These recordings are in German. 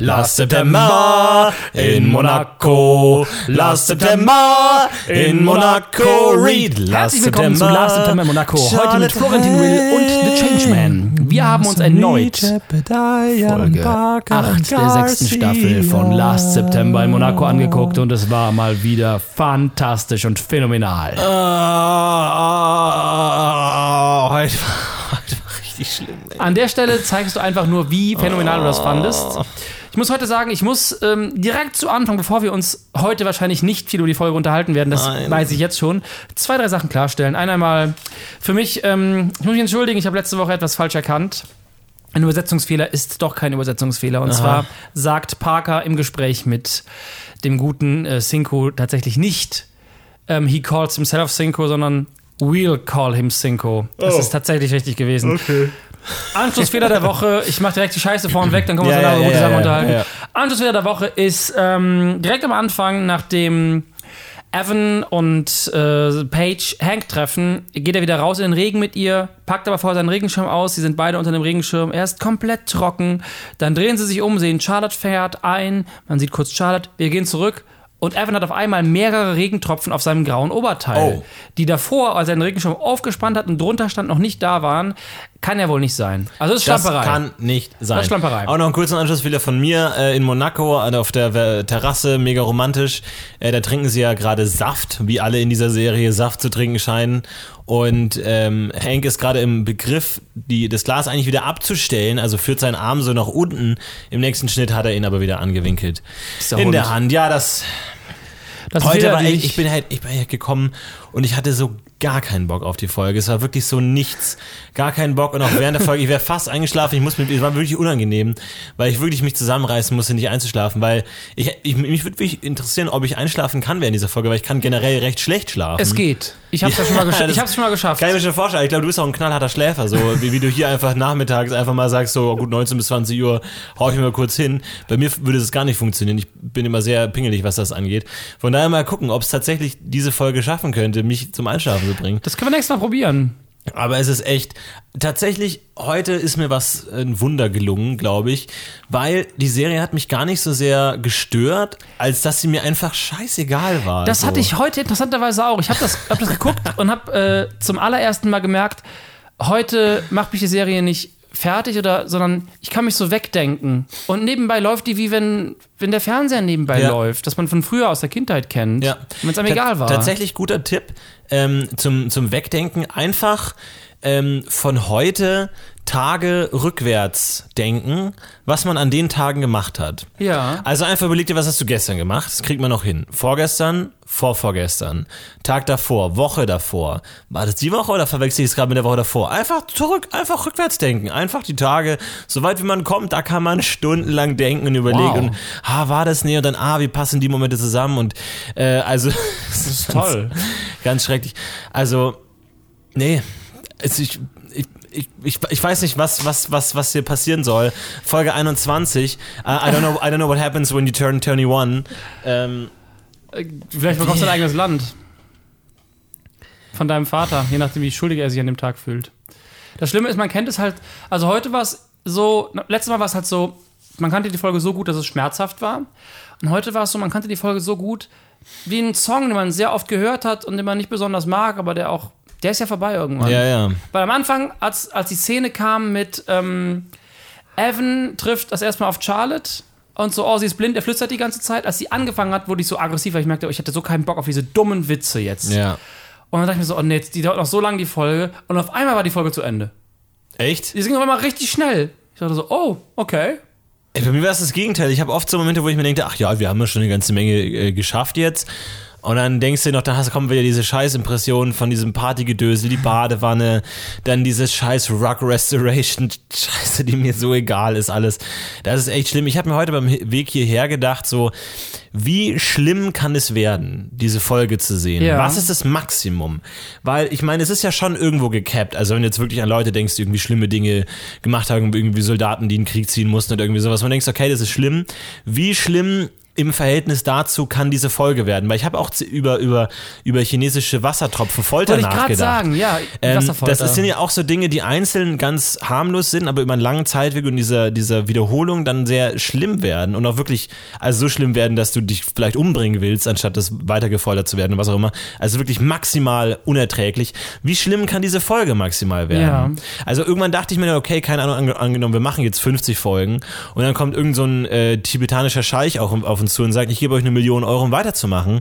Last September in Monaco. Last September in Monaco. Read. Last Herzlich willkommen zu Last September in Monaco. Heute mit Florentin Will und The Changeman. Wir haben uns erneut Folge 8 der sechsten Staffel von Last September in Monaco angeguckt und es war mal wieder fantastisch und phänomenal. Ah, heute, war- heute richtig schlimm. ey. An der Stelle zeigst du einfach nur, wie phänomenal du das fandest. Ich muss heute sagen, ich muss ähm, direkt zu Anfang, bevor wir uns heute wahrscheinlich nicht viel über die Folge unterhalten werden, das Nein. weiß ich jetzt schon, zwei, drei Sachen klarstellen. Einmal für mich, ähm, ich muss mich entschuldigen, ich habe letzte Woche etwas falsch erkannt. Ein Übersetzungsfehler ist doch kein Übersetzungsfehler. Und zwar sagt Parker im Gespräch mit dem guten äh, Cinco tatsächlich nicht, ähm, he calls himself Cinco, sondern we'll call him Cinco. Das Oh. ist tatsächlich richtig gewesen. Anschlussfehler der Woche. Ich mache direkt die Scheiße vorn weg, dann können wir uns Ja, danach ja, ja, Sachen ja, unterhalten. ja. Anschlussfehler der Woche ist ähm, direkt am Anfang, nachdem Evan und äh, Paige Hank treffen, geht er wieder raus in den Regen mit ihr, packt aber vorher seinen Regenschirm aus. Sie sind beide unter dem Regenschirm. Er ist komplett trocken. Dann drehen sie sich um, sehen Charlotte fährt ein. Man sieht kurz Charlotte. Wir gehen zurück. Und Evan hat auf einmal mehrere Regentropfen auf seinem grauen Oberteil, Oh. die davor, als er den Regenschirm aufgespannt hat und drunter stand, noch nicht da waren. Kann ja wohl nicht sein. Also das ist Das Schlamperei. kann nicht sein. Das ist Schlamperei. Auch noch einen kurzen Anschlussfehler von mir äh, in Monaco also auf der Terrasse, mega romantisch. Äh, da trinken sie ja gerade Saft, wie alle in dieser Serie Saft zu trinken scheinen. Und ähm, Hank ist gerade im Begriff, die, das Glas eigentlich wieder abzustellen, also führt seinen Arm so nach unten. Im nächsten Schnitt hat er ihn aber wieder angewinkelt. Dieser In der Hand, ja, das. Das Heute war echt, ich bin halt, ich bin halt gekommen und ich hatte so gar keinen Bock auf die Folge. Es war wirklich so nichts, gar keinen Bock und auch während der Folge, ich wäre fast eingeschlafen. Ich muss mit, es war wirklich unangenehm, weil ich wirklich mich zusammenreißen musste, nicht einzuschlafen, weil ich, ich mich würde wirklich interessieren, ob ich einschlafen kann während dieser Folge, weil ich kann generell recht schlecht schlafen. Es geht. Ich hab's ja, schon mal, gesch das ich hab's schon mal geschafft. Kann ich mir schon vorstellen. Ich glaube, du bist auch ein knallharter Schläfer, so wie, wie du hier einfach nachmittags einfach mal sagst, so gut 19 bis 20 Uhr hau ich mir mal kurz hin. Bei mir würde es gar nicht funktionieren. Ich bin immer sehr pingelig, was das angeht. Von daher mal gucken, ob es tatsächlich diese Folge schaffen könnte, mich zum Einschlafen zu bringen. Das können wir nächstes Mal probieren. Aber es ist echt, tatsächlich, heute ist mir was, ein Wunder gelungen, glaube ich, weil die Serie hat mich gar nicht so sehr gestört, als dass sie mir einfach scheißegal war. Das so. hatte ich heute interessanterweise auch. Ich habe das, hab das geguckt und habe äh, zum allerersten Mal gemerkt, heute macht mich die Serie nicht fertig oder, sondern ich kann mich so wegdenken. Und nebenbei läuft die wie wenn, wenn der Fernseher nebenbei Ja. läuft, dass man von früher aus der Kindheit kennt. Ja. Wenn es einem Ta- egal war. Tatsächlich guter Tipp ähm, zum, zum Wegdenken. Einfach ähm, von heute Tage rückwärts denken, was man an den Tagen gemacht hat. Ja. Also einfach überleg dir, was hast du gestern gemacht? Das kriegt man noch hin. Vorgestern, vorvorgestern, Tag davor, Woche davor. War das die Woche oder verwechsel ich es gerade mit der Woche davor? Einfach zurück, einfach rückwärts denken. Einfach die Tage, so weit wie man kommt, da kann man stundenlang denken und überlegen. Wow. Und, ah, war das nee? Und dann, ah, wie passen die Momente zusammen? Und äh, also, das ist toll. Ganz, ganz schrecklich. Also, nee, es, ich, ich, ich, ich, weiß nicht, was, was, was, was hier passieren soll. Folge 21. Uh, I, don't know, I don't know what happens when you turn 21. Ähm, Äh, Vielleicht bekommst du ein eigenes Land. Von deinem Vater, je nachdem, wie schuldig er sich an dem Tag fühlt. Das Schlimme ist, man kennt es halt. Also heute war es so, letztes Mal war es halt so, man kannte die Folge so gut, dass es schmerzhaft war. Und heute war es so, man kannte die Folge so gut wie ein Song, den man sehr oft gehört hat und den man nicht besonders mag, aber der auch, der ist ja vorbei irgendwann. ja, ja. Weil am Anfang, als, als die Szene kam mit ähm, Evan trifft das erstmal auf Charlotte und so, oh, sie ist blind, er flüstert die ganze Zeit. Als sie angefangen hat, wurde ich so aggressiv, weil ich merkte, oh, ich hatte so keinen Bock auf diese dummen Witze jetzt. Ja. Und dann dachte ich mir so, oh nee, die dauert noch so lange die Folge. Und auf einmal war die Folge zu Ende. Echt? Die ging auf einmal richtig schnell. Ich dachte so, oh, okay. Ey, bei mir war es das Gegenteil. Ich habe oft so Momente, wo ich mir denke, ach ja, wir haben ja schon eine ganze Menge äh, geschafft jetzt. Und dann denkst du noch, da hast, kommen wieder diese Scheißimpressionen von diesem Partygedösel, die Badewanne, dann dieses scheiß Rock Restoration, Scheiße, die mir so egal ist alles. Das ist echt schlimm. Ich habe mir heute beim Weg hierher gedacht, so, wie schlimm kann es werden, diese Folge zu sehen? Ja. Was ist das Maximum? Weil, ich meine, es ist ja schon irgendwo gecapped. Also wenn du jetzt wirklich an Leute denkst, die irgendwie schlimme Dinge gemacht haben, irgendwie Soldaten, die in den Krieg ziehen mussten oder irgendwie sowas, man denkt, okay, das ist schlimm. Wie schlimm im Verhältnis dazu kann diese Folge werden? Weil ich habe auch über, über, über chinesische Wassertropfen Folter Wollte ich gerade nachgedacht. sagen, ja, Ähm, das sind ja auch so Dinge, die einzeln ganz harmlos sind, aber über einen langen Zeitweg und dieser, dieser Wiederholung dann sehr schlimm werden und auch wirklich, also so schlimm werden, dass du dich vielleicht umbringen willst, anstatt das weiter gefoltert zu werden und was auch immer. Also wirklich maximal unerträglich. Wie schlimm kann diese Folge maximal werden? Ja. Also irgendwann dachte ich mir, okay, keine Ahnung, ange angenommen, wir machen jetzt 50 Folgen und dann kommt irgend so ein äh, tibetanischer Scheich auch auf uns zu und sagt, ich gebe euch eine Million Euro, um weiterzumachen.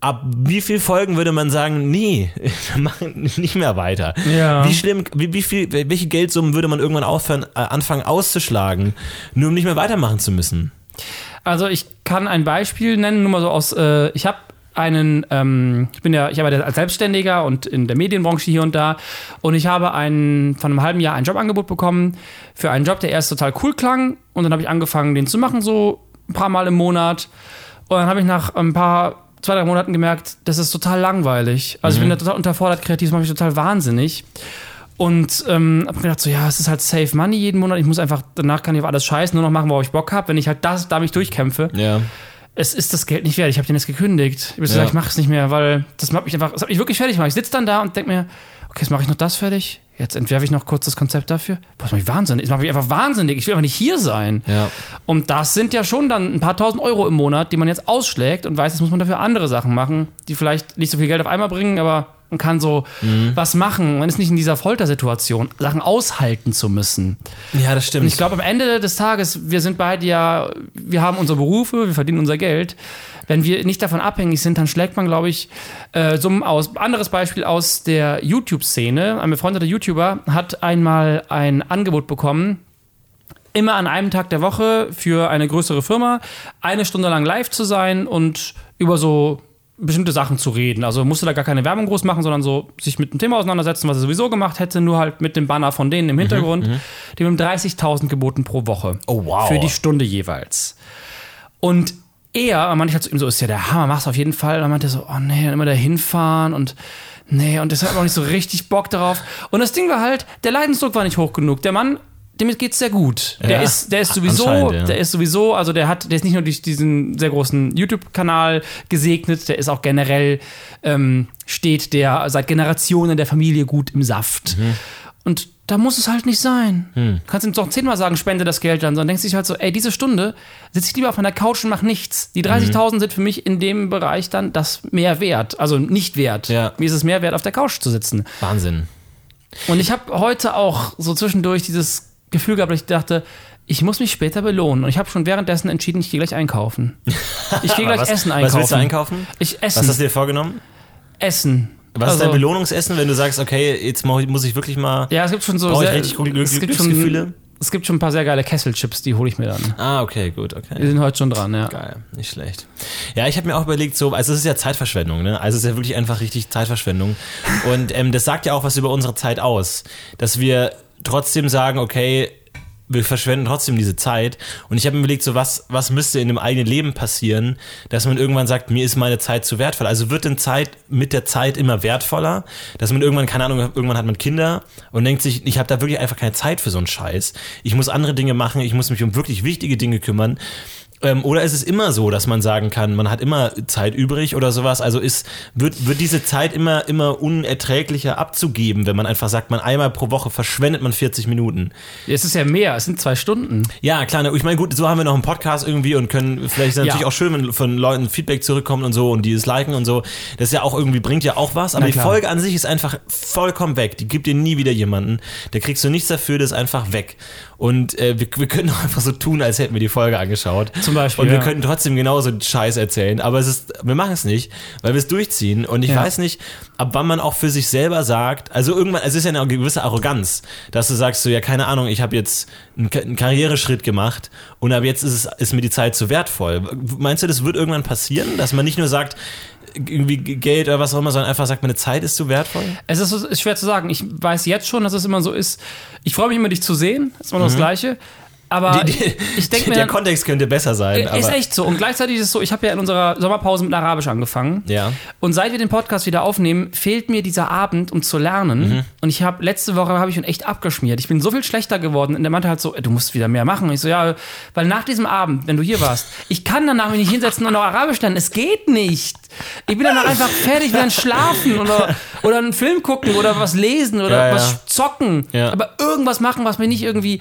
Ab wie viel Folgen würde man sagen, nee, wir machen nicht mehr weiter? Ja. Wie schlimm, wie, wie viel, welche Geldsummen würde man irgendwann aufhören, äh, anfangen auszuschlagen, nur um nicht mehr weitermachen zu müssen? Also ich kann ein Beispiel nennen, nur mal so aus, äh, ich habe einen, ähm, ich bin ja, ich arbeite als Selbstständiger und in der Medienbranche hier und da und ich habe einen, von einem halben Jahr ein Jobangebot bekommen für einen Job, der erst total cool klang und dann habe ich angefangen, den zu machen, so ein paar Mal im Monat und dann habe ich nach ein paar, zwei, drei Monaten gemerkt, das ist total langweilig. Also ich bin da total unterfordert, kreativ, das macht mich total wahnsinnig. Und ähm, hab mir gedacht, so ja, es ist halt Safe Money jeden Monat. Ich muss einfach, danach kann ich auf alles scheißen, nur noch machen, worauf ich Bock habe. Wenn ich halt das, da mich durchkämpfe, Ja. es ist das Geld nicht wert. Ich habe den jetzt gekündigt. Ich habe gesagt, Ja. ich mache es nicht mehr, weil das macht mich einfach, das hat mich wirklich fertig gemacht. Ich sitze dann da und denke mir, okay, jetzt mache ich noch das fertig. Jetzt entwerfe ich noch kurz das Konzept dafür. Boah, das macht mich wahnsinnig. Das macht mich einfach wahnsinnig. Ich will einfach nicht hier sein. Ja. Und das sind ja schon dann ein paar tausend Euro im Monat, die man jetzt ausschlägt und weiß, jetzt muss man dafür andere Sachen machen, die vielleicht nicht so viel Geld auf einmal bringen, aber man kann so was machen. Man ist nicht in dieser Foltersituation, Sachen aushalten zu müssen. Ja, das stimmt. Und ich glaube, am Ende des Tages, wir sind beide ja, wir haben unsere Berufe, wir verdienen unser Geld. Wenn wir nicht davon abhängig sind, dann schlägt man, glaube ich, äh, Summen aus. Anderes Beispiel aus der YouTube-Szene. Ein befreundeter YouTuber hat einmal ein Angebot bekommen, immer an einem Tag der Woche für eine größere Firma eine Stunde lang live zu sein und über so bestimmte Sachen zu reden. Also musste da gar keine Werbung groß machen, sondern so sich mit dem Thema auseinandersetzen, was er sowieso gemacht hätte, nur halt mit dem Banner von denen im Hintergrund. Die haben ihm 30.000 geboten pro Woche. Oh, wow. Für die Stunde jeweils. Und er, meinte ich halt zu ihm so, ist ja der Hammer, mach's auf jeden Fall. Und dann meinte er so, oh nee, dann immer da hinfahren und nee, und das hat auch nicht so richtig Bock darauf. Und das Ding war halt, der Leidensdruck war nicht hoch genug. Der Mann, dem geht's sehr gut. Der Ja, ist, der ist sowieso, ja. der ist sowieso, also der hat, der ist nicht nur durch diesen sehr großen YouTube-Kanal gesegnet, der ist auch generell, ähm, steht der seit Generationen der Familie gut im Saft. Mhm. Und da muss es halt nicht sein. Hm. Du kannst ihm doch zehnmal sagen, spende das Geld dann, sondern denkst dich halt so, ey, diese Stunde sitze ich lieber auf meiner Couch und mach nichts. Die 30.000 sind für mich in dem Bereich dann das mehr wert. Also nicht wert. Ja. Mir ist es mehr wert, auf der Couch zu sitzen. Wahnsinn. Und ich habe heute auch so zwischendurch dieses Gefühl gehabt, dass ich dachte, ich muss mich später belohnen. Und ich habe schon währenddessen entschieden, ich gehe gleich einkaufen. Ich gehe gleich was, Essen einkaufen. Was willst du einkaufen? Ich Was essen. hast du dir vorgenommen? Essen. Was ist Also- dein Belohnungsessen, wenn du sagst, okay, jetzt muss ich wirklich mal. Ja, es gibt schon so sehr, richtig Glück- es gibt schon, es gibt schon ein paar sehr geile Kesselchips, die hole ich mir dann. Ah, okay, gut, Wir okay. sind heute schon dran, ja. Geil, nicht schlecht. Ja, ich habe mir auch überlegt, so, also es ist ja Zeitverschwendung, ne? Also es ist ja wirklich einfach richtig Zeitverschwendung. Und ähm, das sagt ja auch was über unsere Zeit aus, dass wir trotzdem sagen, okay, wir verschwenden trotzdem diese Zeit. Und ich habe mir überlegt, so was, was müsste in dem eigenen Leben passieren, dass man irgendwann sagt, mir ist meine Zeit zu wertvoll. Also wird denn Zeit mit der Zeit immer wertvoller, dass man irgendwann, keine Ahnung, irgendwann hat man Kinder und denkt sich, ich habe da wirklich einfach keine Zeit für so einen Scheiß. Ich muss andere Dinge machen, ich muss mich um wirklich wichtige Dinge kümmern. Ähm, oder ist es immer so, dass man sagen kann, man hat immer Zeit übrig oder sowas? Also ist, wird, wird diese Zeit immer, immer unerträglicher abzugeben, wenn man einfach sagt, man einmal pro Woche verschwendet man 40 Minuten? Es ist ja mehr, es sind zwei Stunden. Ja, klar, ich meine, gut, so haben wir noch einen Podcast irgendwie und können, vielleicht ist es natürlich Ja. auch schön, wenn von Leuten Feedback zurückkommt und so und die es liken und so. Das ist ja auch irgendwie, bringt ja auch was, aber die. Folge an sich ist einfach vollkommen weg. Die gibt dir nie wieder jemanden. Da kriegst du nichts dafür, das ist einfach weg. Und äh, wir, wir können doch einfach so tun, als hätten wir die Folge angeschaut. Zum Beispiel, Und wir ja. könnten trotzdem genauso Scheiß erzählen, aber es ist, wir machen es nicht, weil wir es durchziehen. Und ich Ja. weiß nicht, ab wann man auch für sich selber sagt, also irgendwann, es ist ja eine gewisse Arroganz, dass du sagst so, ja, keine Ahnung, ich habe jetzt einen, Ka- einen Karriereschritt gemacht und ab jetzt ist, es, ist mir die Zeit zu wertvoll. Meinst du, das wird irgendwann passieren, dass man nicht nur sagt, irgendwie Geld oder was auch immer, sondern einfach sagt, meine Zeit ist zu wertvoll? Es ist, ist schwer zu sagen. Ich weiß jetzt schon, dass es immer so ist. Ich freue mich immer, dich zu sehen. Das ist immer noch das Gleiche. Aber Die, die, ich denke mir, der dann, Kontext könnte besser sein. ist echt so. Und gleichzeitig ist es so, ich habe ja in unserer Sommerpause mit Arabisch angefangen. Ja. Und seit wir den Podcast wieder aufnehmen, fehlt mir dieser Abend, um zu lernen. Mhm. Und ich habe letzte Woche habe ich ihn echt abgeschmiert. Ich bin so viel schlechter geworden. Und der meinte halt so, du musst wieder mehr machen. Und ich so, ja, weil nach diesem Abend, wenn du hier warst, ich kann danach mich nicht hinsetzen und noch Arabisch lernen. Es geht nicht. Ich bin danach einfach fertig, will dann schlafen oder, oder einen Film gucken oder was lesen oder Ja, ja. was zocken. Ja. Aber irgendwas machen, was mir nicht irgendwie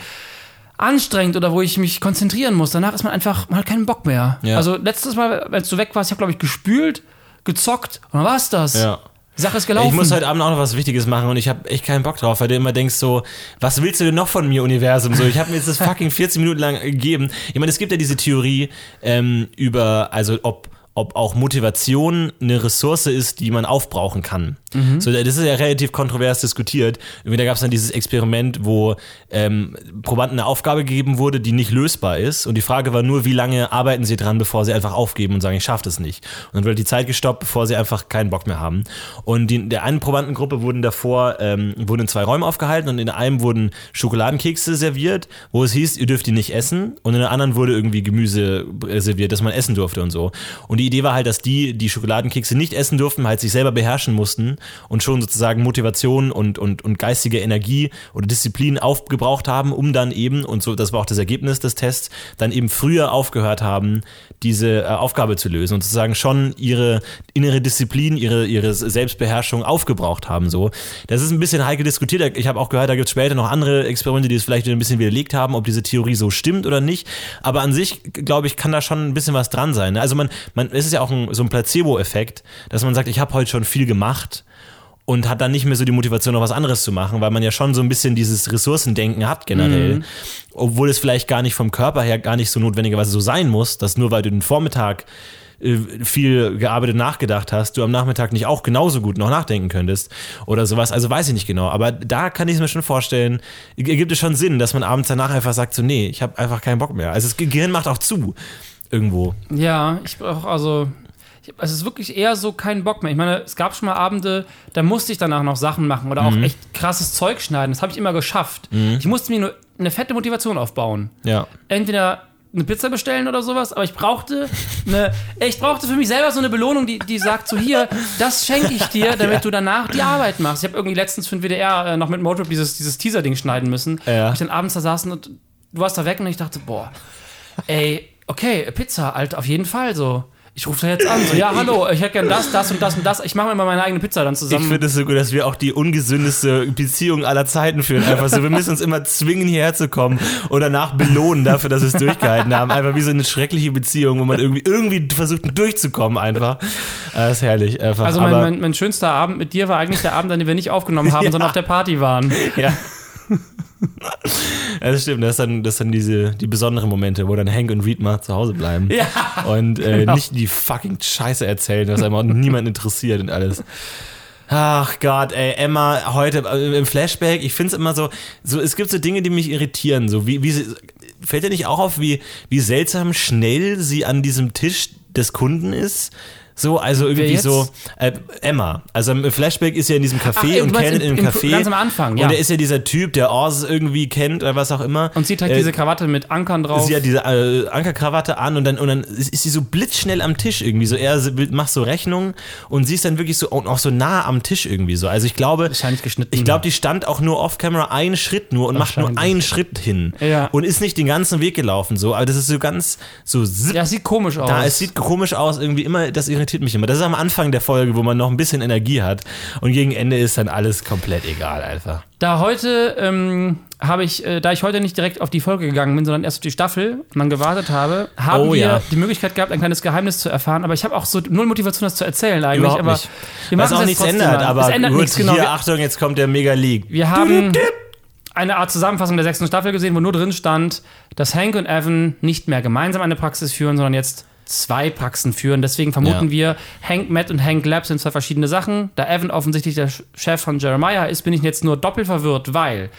anstrengend oder wo ich mich konzentrieren muss. Danach ist man einfach, man hat keinen Bock mehr. Ja. Also letztes Mal, als du weg warst, ich habe, glaube ich, gespült, gezockt und dann war's das. ja. Die Sache ist gelaufen. Ich muss heute Abend auch noch was Wichtiges machen und ich habe echt keinen Bock drauf, weil du immer denkst so, was willst du denn noch von mir, Universum? So, ich habe mir jetzt das fucking 14 Minuten lang gegeben. Ich meine, es gibt ja diese Theorie ähm, über, also ob ob auch Motivation eine Ressource ist, die man aufbrauchen kann. So, das ist ja relativ kontrovers diskutiert. Irgendwie, da gab es dann dieses Experiment, wo ähm, Probanden eine Aufgabe gegeben wurde, die nicht lösbar ist. Und die Frage war nur, wie lange arbeiten sie dran, bevor sie einfach aufgeben und sagen, ich schaffe das nicht. Und dann wird die Zeit gestoppt, bevor sie einfach keinen Bock mehr haben. Und die, der einen Probandengruppe wurden davor, ähm, wurden in zwei Räumen aufgehalten und in einem wurden Schokoladenkekse serviert, wo es hieß, ihr dürft die nicht essen. Und in der anderen wurde irgendwie Gemüse äh, serviert, dass man essen durfte und so. Und die Idee war halt, dass die, die Schokoladenkekse nicht essen durften, halt sich selber beherrschen mussten und schon sozusagen Motivation und, und, und geistige Energie oder Disziplin aufgebraucht haben, um dann eben, und so, das war auch das Ergebnis des Tests, dann eben früher aufgehört haben, diese äh, Aufgabe zu lösen und sozusagen schon ihre innere Disziplin, ihre, ihre Selbstbeherrschung aufgebraucht haben. So, Das ist ein bisschen heikel diskutiert. Ich habe auch gehört, da gibt es später noch andere Experimente, die es vielleicht ein bisschen widerlegt haben, ob diese Theorie so stimmt oder nicht. Aber an sich, glaube ich, kann da schon ein bisschen was dran sein. ne? Also man, man, es ist ja auch ein, so ein Placebo-Effekt, dass man sagt, ich habe heute schon viel gemacht und hat dann nicht mehr so die Motivation, noch was anderes zu machen, weil man ja schon so ein bisschen dieses Ressourcendenken hat generell, obwohl es vielleicht gar nicht vom Körper her gar nicht so notwendigerweise so sein muss, dass nur weil du den Vormittag äh, viel gearbeitet nachgedacht hast, du am Nachmittag nicht auch genauso gut noch nachdenken könntest oder sowas. Also weiß ich nicht genau. Aber da kann ich es mir schon vorstellen, ergibt es schon Sinn, dass man abends danach einfach sagt, so, nee, ich habe einfach keinen Bock mehr. Also das Gehirn macht auch zu. Irgendwo. Ja, ich brauche also. ich- Es ist wirklich eher so kein Bock mehr. Ich meine, es gab schon mal Abende, da musste ich danach noch Sachen machen oder auch Mhm. echt krasses Zeug schneiden. Das habe ich immer geschafft. Ich musste mir nur eine fette Motivation aufbauen. Ja. Entweder eine Pizza bestellen oder sowas, aber ich brauchte eine, ich brauchte für mich selber so eine Belohnung, die, die sagt so hier, das schenke ich dir, damit du danach die Arbeit machst. Ich habe irgendwie letztens für den WDR äh, noch mit Motrip dieses, dieses Teaser-Ding schneiden müssen. Ja. Ich dann abends da saßen und du warst da weg und ich dachte, boah, ey, okay, Pizza, Alter, auf jeden Fall so. Ich rufe da jetzt an, so, ja, hallo, ich hätte gern das, das und das und das. Ich mache mir mal meine eigene Pizza dann Ich zusammen. finde es so gut, dass wir auch die ungesündeste Beziehung aller Zeiten führen. Einfach so, wir müssen uns immer zwingen, hierher zu kommen und danach belohnen dafür, dass wir es durchgehalten haben. Einfach wie so eine schreckliche Beziehung, wo man irgendwie, irgendwie versucht durchzukommen einfach. Das ist herrlich. Einfach. also mein, mein, mein schönster Abend mit dir war eigentlich der Abend, an dem wir nicht aufgenommen haben, Ja. sondern auf der Party waren. ja. Das stimmt. Das sind dann, das sind diese, die besonderen Momente, wo dann Hank und Reed mal zu Hause bleiben. Ja, Und äh, genau. nicht die fucking Scheiße erzählen, was einfach niemand interessiert und alles. Ach Gott, ey, Emma, heute äh, im Flashback, ich finde es immer so, so, es gibt so Dinge, die mich irritieren, so wie, wie sie, fällt dir nicht auch auf, wie, wie seltsam schnell sie an diesem Tisch des Kunden ist? So, also irgendwie so, äh, Emma, also im Flashback ist ja in diesem Ach, Café du und kennt im- in im- Café. ganz am Anfang, ja. Und er ist ja dieser Typ, der Oz irgendwie kennt oder was auch immer. Und sie trägt Äh, diese Krawatte mit Ankern drauf. Sie hat diese äh, Ankerkrawatte an und dann, und dann ist, ist sie so blitzschnell am Tisch irgendwie. So, er macht so Rechnungen und sie ist dann wirklich so und auch so nah am Tisch irgendwie so. Also ich glaube, Wahrscheinlich geschnitten. ich glaube, die stand auch nur off-camera einen Schritt nur und macht nur einen Schritt hin. Ja. Und ist nicht den ganzen Weg gelaufen so. Aber das ist so ganz so zipp, ja, sieht komisch aus. da, es sieht komisch aus, irgendwie immer, das irritiert mich immer. Das ist am Anfang der Folge, wo man noch ein bisschen Energie hat und gegen Ende ist dann alles komplett egal einfach. Da heute ähm, habe ich, äh, da ich heute nicht direkt auf die Folge gegangen bin, sondern erst auf die Staffel und dann gewartet habe, haben Oh, wir ja. die Möglichkeit gehabt, ein kleines Geheimnis zu erfahren. Aber ich habe auch so null Motivation, das zu erzählen eigentlich. Überhaupt aber nicht. Wir Was machen auch es nichts ändert, mal. aber es ändert gut, nichts, genau. hier, Achtung, jetzt kommt der Mega League. wir haben eine Art Zusammenfassung der sechsten Staffel gesehen, wo nur drin stand, dass Hank und Evan nicht mehr gemeinsam eine Praxis führen, sondern jetzt zwei Praxen führen. Deswegen vermuten Ja. wir, Hank Matt und Hank Lab sind zwei verschiedene Sachen. Da Evan offensichtlich der Chef von Jeremiah ist, bin ich jetzt nur doppelt verwirrt, weil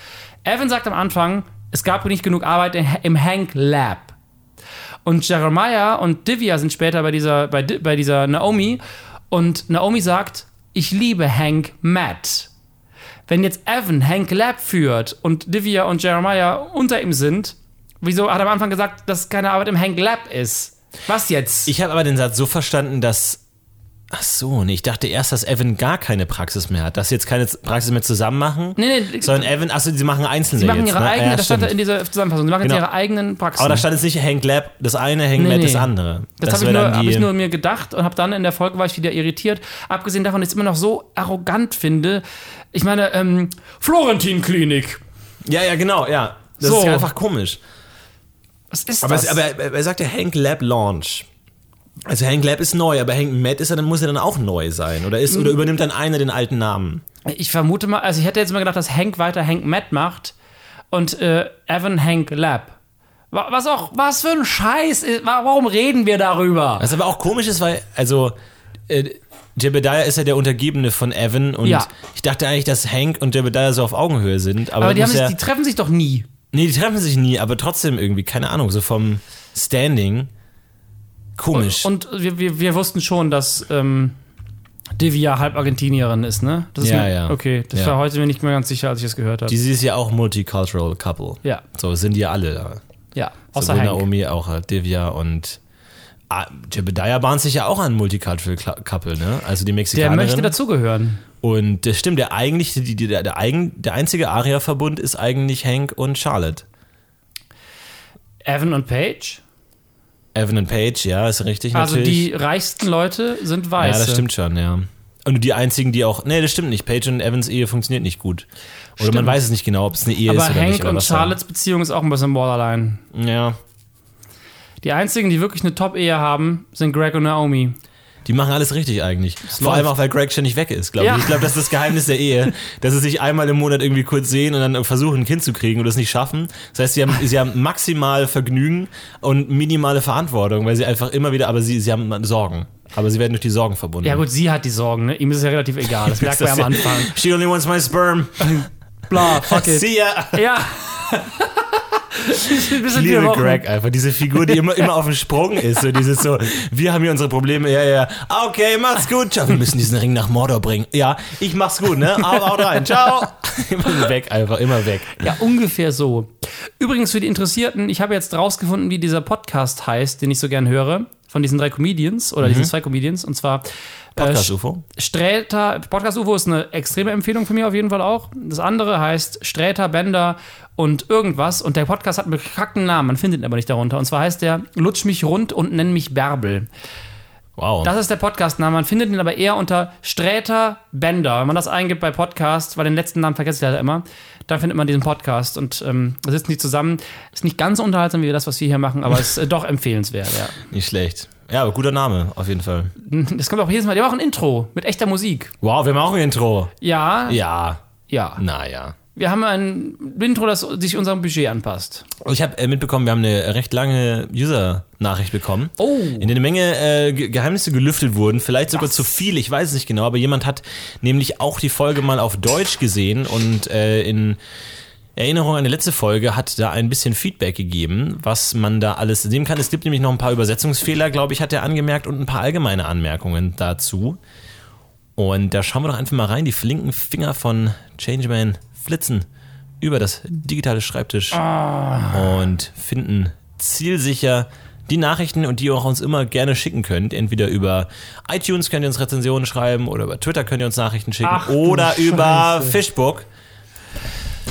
Evan sagt am Anfang, es gab nicht genug Arbeit im Hank Lab. Und Jeremiah und Divya sind später bei dieser, bei, bei dieser Naomi. Und Naomi sagt, ich liebe Hank Matt. Wenn jetzt Evan Hank Lab führt und Divya und Jeremiah unter ihm sind, Wieso hat er am Anfang gesagt, dass keine Arbeit im Hank Lab ist? Was jetzt? Ich habe aber den Satz so verstanden, dass. Ach so, nee, ich dachte erst, dass Evan gar keine Praxis mehr hat, dass sie jetzt keine Praxis mehr zusammen machen. nee, nee, Sondern Evan, achso, sie machen einzelne sie machen jetzt, ihre ne? eigene, ja, das stand da stimmt. in dieser Zusammenfassung, sie machen Genau. jetzt ihre eigenen Praxen. Aber da stand jetzt nicht Hank Lab das eine, Hank Nee, Lab nee. das andere. Das, habe ich, nur- dann hab die- ich nur mir gedacht und habe dann in der Folge war ich wieder irritiert. Abgesehen davon, dass ich es immer noch so arrogant finde. Ich meine, ähm, Florentin-Klinik. Ja, ja, genau, ja. Das So. ist einfach komisch. Was ist Aber, das? es, aber er, sagt ja Hank Lab Launch. Also Hank Lab ist neu, aber Hank Matt ist er, dann muss er dann auch neu sein. Oder, ist, oder übernimmt dann einer den alten Namen? ich vermute mal, also ich hätte jetzt mal gedacht, dass Hank weiter Hank Matt macht und äh, Evan Hank Lab. Wa- Was auch, was für ein Scheiß warum reden wir darüber? Was aber auch komisch ist, weil, also, äh, Jebediah ist ja der Untergebene von Evan und Ja. ich dachte eigentlich, dass Hank und Jebediah so auf Augenhöhe sind. Aber, Aber die, haben sich, ja, die treffen sich doch nie. Nee, die treffen sich nie, aber trotzdem irgendwie, keine Ahnung, so vom Standing. Komisch. Und wir, wir, wir wussten schon, dass ähm, Divya halb Argentinierin ist, ne? Das ist Ja, mir, ja. Okay, das Ja. war heute mir nicht mehr ganz sicher, als ich es gehört habe. die, sie ist ja auch Multicultural Couple. Ja, So sind die ja alle da. ja. Außer Hank. Naomi, auch äh, Divya und ah, Jebediah bahnt sich ja auch an Multicultural Couple, ne? Also die Der Mexikanerin. möchte dazugehören. Und das stimmt, der eigentlich, die, die, der, der, eigen, der einzige Aria-Verbund ist eigentlich Hank und Charlotte. Evan und Paige. Evan und Paige, ja, ist richtig Also natürlich. die reichsten Leute sind weiße. ja, das stimmt schon, ja. Und die einzigen, die auch, nee, das stimmt nicht. Paige und Evans Ehe funktioniert nicht gut. Oder man Stimmt. weiß es nicht genau, ob es eine Ehe Aber ist oder Hank nicht. Oder und was da- Charlottes Beziehung ist auch ein bisschen borderline. Ja, Die einzigen, die wirklich eine Top-Ehe haben, sind Greg und Naomi. Die machen alles richtig eigentlich. Vor läuft. allem auch, weil Greg ständig weg ist, glaube Ja. ich. Ich glaube, das ist das Geheimnis der Ehe, dass sie sich einmal im Monat irgendwie kurz sehen und dann versuchen, ein Kind zu kriegen und das nicht schaffen. Das heißt, sie haben, sie haben maximal Vergnügen und minimale Verantwortung, weil sie einfach immer wieder, aber sie, sie haben Sorgen. Aber sie werden durch die Sorgen verbunden. Ja gut, sie hat die Sorgen, ne? Ihm ist es ja relativ egal. Das merkt man ja am Anfang. She only wants my sperm. Bla, fuck it. See ya. Ja. Ich liebe. Greg einfach, diese Figur, die immer, immer auf dem Sprung ist. So dieses so, wir haben hier unsere Probleme, ja, ja. Ah, Okay, mach's gut. Ciao, wir müssen diesen Ring nach Mordor bringen. Ja, ich mach's gut, ne? Hau, haut rein, ciao. Immer weg einfach, immer weg. Ja, ungefähr so. Übrigens für die Interessierten, ich habe jetzt rausgefunden, wie dieser Podcast heißt, den ich so gern höre, von diesen drei Comedians oder diesen zwei Comedians. Und zwar äh, Podcast-UFO. Sträter, Podcast UFO ist eine extreme Empfehlung für mich auf jeden Fall auch. Das andere heißt Sträter, Bender und irgendwas. Und der Podcast hat einen bekackten Namen, man findet ihn aber nicht darunter. Und zwar heißt der Lutsch mich rund und nenn mich Bärbel. Wow. Das ist der Podcastname. Man findet ihn aber eher unter Sträter Bender. Wenn man das eingibt bei Podcast, weil den letzten Namen vergesse ich leider immer, dann findet man diesen Podcast. Und ähm, da sitzen die zusammen. Ist nicht ganz so unterhaltsam wie das, was wir hier machen, aber ist äh, doch empfehlenswert, ja. Nicht schlecht. Ja, aber guter Name, auf jeden Fall. Das kommt auch jedes Mal. Die haben auch ein Intro mit echter Musik. Wow, wir haben auch ein Intro. Ja, Ja, ja. naja. Wir haben ein Intro, das sich unserem Budget anpasst. Ich habe äh, mitbekommen, wir haben eine recht lange User-Nachricht bekommen. Oh. In der eine Menge äh, Ge- Geheimnisse gelüftet wurden, vielleicht sogar zu viel, ich weiß es nicht genau, aber jemand hat nämlich auch die Folge mal auf Deutsch gesehen und äh, in Erinnerung an die letzte Folge hat da ein bisschen Feedback gegeben, was man da alles nehmen kann. Es gibt nämlich noch ein paar Übersetzungsfehler, glaube ich, hat er angemerkt und ein paar allgemeine Anmerkungen dazu. Und da schauen wir doch einfach mal rein. Die flinken Finger von Changeman flitzen über das digitale Schreibtisch und finden zielsicher die Nachrichten und die ihr auch uns immer gerne schicken könnt. Entweder über iTunes könnt ihr uns Rezensionen schreiben oder über Twitter könnt ihr uns Nachrichten schicken Ach oder über Scheiße.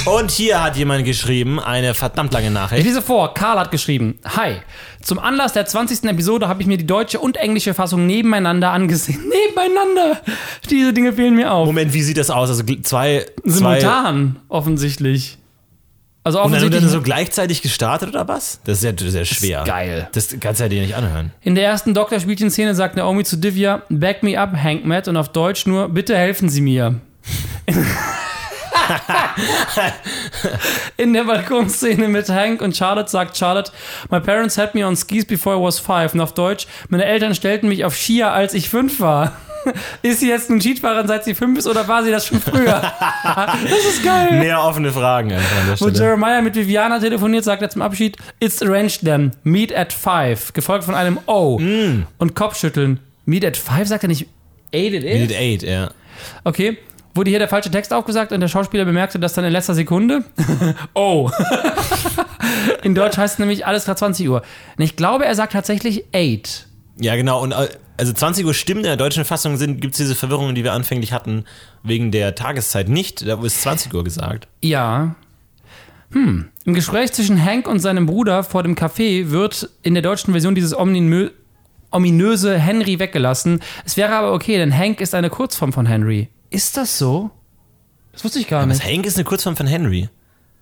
Und hier hat jemand geschrieben, eine verdammt lange Ich Nachricht. lese vor, Karl hat geschrieben, Hi, zum Anlass der 20. Episode habe ich mir die deutsche und englische Fassung nebeneinander angesehen. Nebeneinander! Diese Dinge fehlen mir auf. Moment, wie sieht das aus? Also zwei, zwei Simultan, offensichtlich. Also und dann, dann so gleichzeitig gestartet oder was? Das ist ja sehr schwer. geil. Das kannst du ja dir nicht anhören. In der ersten Doktorspielchen-Szene sagt Naomi zu Divya, back me up, Hank Matt, und auf Deutsch nur, bitte helfen Sie mir. In der Balkonszene mit Hank und Charlotte sagt Charlotte, My parents had me on skis before I was five. Und auf Deutsch, meine Eltern stellten mich auf Skier, als ich fünf war. Ist sie jetzt eine Skifahrerin, seit sie fünf ist, oder war sie das schon früher? das ist geil. Mehr offene Fragen einfach an der Wo. Jeremiah mit Viviana telefoniert, sagt er zum Abschied, It's arranged then, meet at five. Gefolgt von einem O. Und Kopfschütteln. Meet at five sagt er nicht, eight it is? Minute 8, ja. Okay. Wurde hier der falsche Text aufgesagt und der Schauspieler bemerkte das dann in letzter Sekunde. oh. in Deutsch heißt es nämlich alles gerade 20 Uhr. Und ich glaube, er sagt tatsächlich 8. Ja, genau. Und äh, also 20 Uhr stimmt, in der deutschen Fassung gibt es diese Verwirrungen, die wir anfänglich hatten, wegen der Tageszeit nicht. Da ist 20 Uhr gesagt. Ja. Hm. Im Gespräch zwischen Hank und seinem Bruder vor dem Café wird in der deutschen Version dieses ominö ominöse Henry weggelassen. Es wäre aber okay, denn Hank ist eine Kurzform von Henry. Ist das so? Das wusste ich gar nicht. Was, Hank ist eine Kurzform von Henry.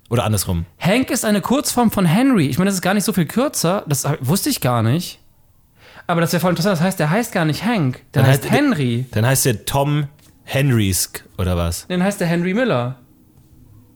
Oder andersrum. Hank ist eine Kurzform von Henry. Ich meine, das ist gar nicht so viel kürzer. Das wusste ich gar nicht. Aber das ist ja voll interessant. Das heißt, der heißt gar nicht Hank. Der Dann heißt, heißt- Henry. Dann heißt der Tom Henrysk oder was? Dann heißt der Henry Miller.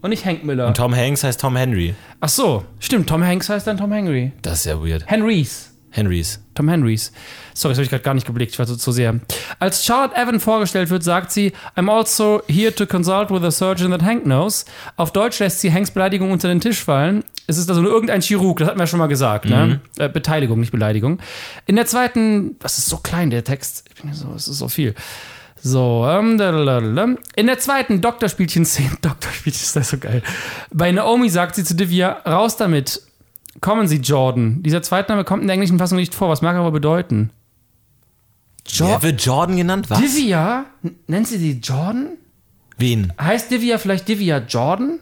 Und nicht Hank Miller. Und Tom Hanks heißt Tom Henry. Ach so, stimmt. Tom Hanks heißt dann Tom Henry. Das ist ja weird. Henrys. Henrys. Tom Henrys. Sorry, das habe ich gerade gar nicht geblickt, ich war so zu sehr. Als Charlotte Evan vorgestellt wird, sagt sie, I'm also here to consult with a surgeon that Hank knows. Auf Deutsch lässt sie Hanks Beleidigung unter den Tisch fallen. Es ist also nur irgendein Chirurg, das hatten wir schon mal gesagt, ne? Äh, Beteiligung, nicht Beleidigung. In der zweiten, das ist so klein, der Text. Ich bin so, es ist so viel. So, ähm, in der zweiten Doktorspielchen-Szene, Doktorspielchen ist das so geil. Bei Naomi sagt sie zu Divya, raus damit. Kommen Sie, Jordan. Dieser Zweitname kommt in der englischen Fassung nicht vor. Was mag er aber bedeuten? Jo Wer wird Jordan genannt? Was? Divya? N- Nennt sie die Jordan? Wen? Heißt Divya vielleicht Divya Jordan?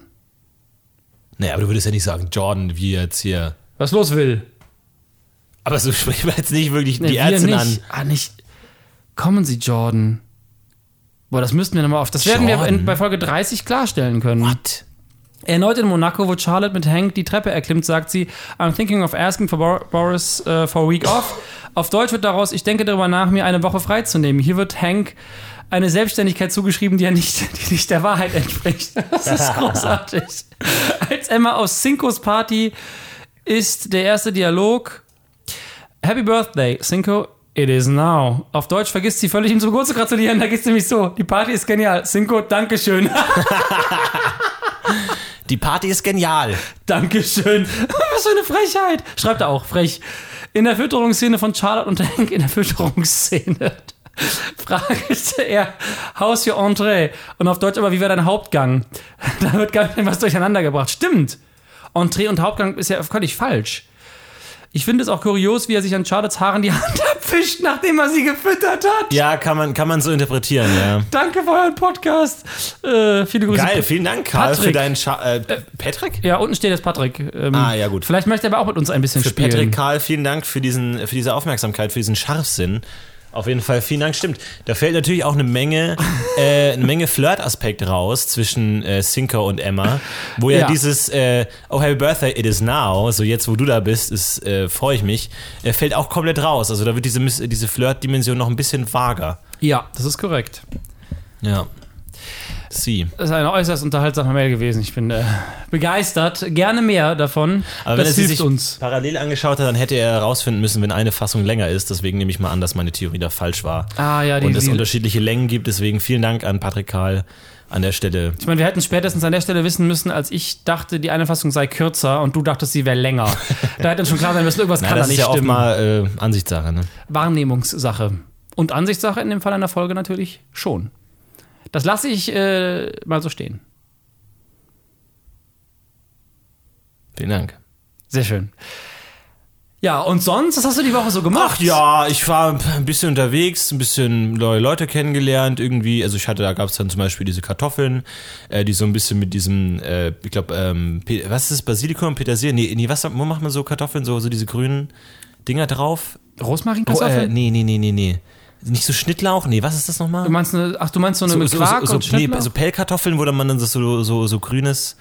Naja, aber du würdest ja nicht sagen Jordan, wie jetzt hier. Was los will? Aber so sprechen wir jetzt nicht wirklich Nee, die wir Ärztin an. Ah, nicht. Kommen Sie, Jordan. Boah, das müssten wir nochmal auf. Das werden wir Jordan? in, bei Folge 30 klarstellen können. What? Erneut in Monaco, wo Charlotte mit Hank die Treppe erklimmt, sagt sie, I'm thinking of asking for Bor Boris uh, for a week off. Auf Deutsch wird daraus, ich denke darüber nach, mir eine Woche freizunehmen. Hier wird Hank eine Selbstständigkeit zugeschrieben, die ja nicht, die nicht der Wahrheit entspricht. Das ist großartig. Als Emma aus Cincos Party ist der erste Dialog. Happy Birthday, Cinco. It is now. Auf Deutsch vergisst sie völlig, ihm zum Geburtstag zu gratulieren. Da geht's nämlich so. Die Party ist genial. Cinco, Dankeschön. Die Party ist genial. Dankeschön. Was für eine Frechheit. Schreibt er auch, frech. In der Fütterungsszene von Charlotte und Hank, in der Fütterungsszene, fragte er, how's your Entree? Und auf Deutsch aber, wie war dein Hauptgang? Da wird gar nicht was durcheinander gebracht. Stimmt. Entree und Hauptgang ist ja völlig falsch. Ich finde es auch kurios, wie er sich an Charlottes Haaren die Hand abwischt, nachdem er sie gefüttert hat. Ja, kann man, kann man so interpretieren, ja. Danke für euren Podcast. Äh, viele Grüße. Geil, vielen Dank, Karl, Patrick. für deinen Scha äh, Patrick? Ja, unten steht jetzt Patrick. Ähm, Ah, ja, gut. Vielleicht möchte er aber auch mit uns ein bisschen Für spielen. Patrick, Karl, vielen Dank für, diesen, für diese Aufmerksamkeit, für diesen Scharfsinn. Auf jeden Fall, vielen Dank, stimmt. Da fällt natürlich auch eine Menge, äh, eine Menge Flirt-Aspekt raus zwischen äh, Sinker und Emma, wo ja, Ja. dieses äh, Oh Happy Birthday, it is now, so jetzt wo du da bist, ist, äh, freue ich mich, äh, fällt auch komplett raus. Also da wird diese, diese Flirt-Dimension noch ein bisschen vager. Ja, das ist korrekt. Ja. Sie. Das ist eine äußerst unterhaltsame Mail gewesen. Ich bin äh, begeistert. Gerne mehr davon. Aber wenn das er sie sich uns. parallel angeschaut hat, dann hätte er herausfinden müssen, wenn eine Fassung länger ist. Deswegen nehme ich mal an, dass meine Theorie da falsch war. Ah ja, die, und es unterschiedliche Längen gibt. Deswegen vielen Dank an Patrick Karl an der Stelle. ich meine, wir hätten spätestens an der Stelle wissen müssen, als ich dachte, die eine Fassung sei kürzer und du dachtest, sie wäre länger. da hätte schon klar sein müssen, irgendwas Na, kann das da ist nicht ja auch stimmen. mal äh, Ansichtssache. Ne? Wahrnehmungssache. Und Ansichtssache in dem Fall einer Folge natürlich schon. Das lasse ich äh, mal so stehen. Vielen Dank. Sehr schön. Ja, und sonst, was hast du die Woche so gemacht? Ach ja, ich war ein bisschen unterwegs, ein bisschen neue Leute kennengelernt irgendwie. Also ich hatte, da gab es dann zum Beispiel diese Kartoffeln, äh, die so ein bisschen mit diesem, äh, ich glaube, ähm, was ist das, Basilikum, Petersilie? Nee, nee, was wo macht man so Kartoffeln, so, so diese grünen Dinger drauf? Oh, äh, Rosmarinkartoffeln? nee, nee, nee, nee, nee. Nicht so Schnittlauch? Nee, was ist das nochmal? Du meinst eine, ach, du meinst so eine so, mit so, Quark so, so, und nee, Schnittlauch? so Pellkartoffeln, wo dann man dann so, so, so grünes.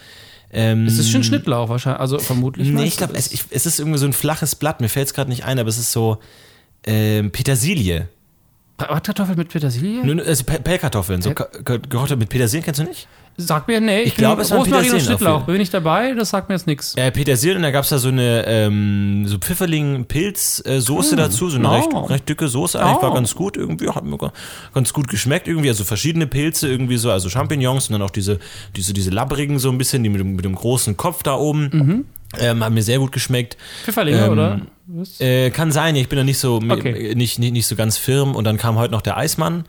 Ähm, es ist schon Schnittlauch wahrscheinlich, also vermutlich. Nee, ich glaube, es, ich- es ist irgendwie so ein flaches Blatt. Mir fällt es gerade nicht ein, aber es ist so ähm, Petersilie. Bratkartoffeln mit Petersilie? Nur- Also Pe- Pellkartoffeln, so mit Petersilien, kennst du nicht? Sag mir, nee, ich, Ich glaube, es waren Rosmarin und Schnittlauch. Bin ich dabei? Das sagt mir jetzt nichts. Äh, Petersilien und da gab es da so eine ähm, so Pfifferling-Pilz-Soße dazu, so eine Oh. recht, recht dicke Soße. Eigentlich war Oh. ganz gut irgendwie, hat mir ga- ganz gut geschmeckt irgendwie. Also verschiedene Pilze irgendwie so, also Champignons und dann auch diese, diese, diese labbrigen so ein bisschen, die mit dem, mit dem großen Kopf da oben. Ähm, hat mir sehr gut geschmeckt. Pfifferlinge, Ähm, oder? Äh, kann sein, ich bin da nicht so, Okay. nicht, nicht, nicht so ganz firm. Und dann kam heute noch der Eismann.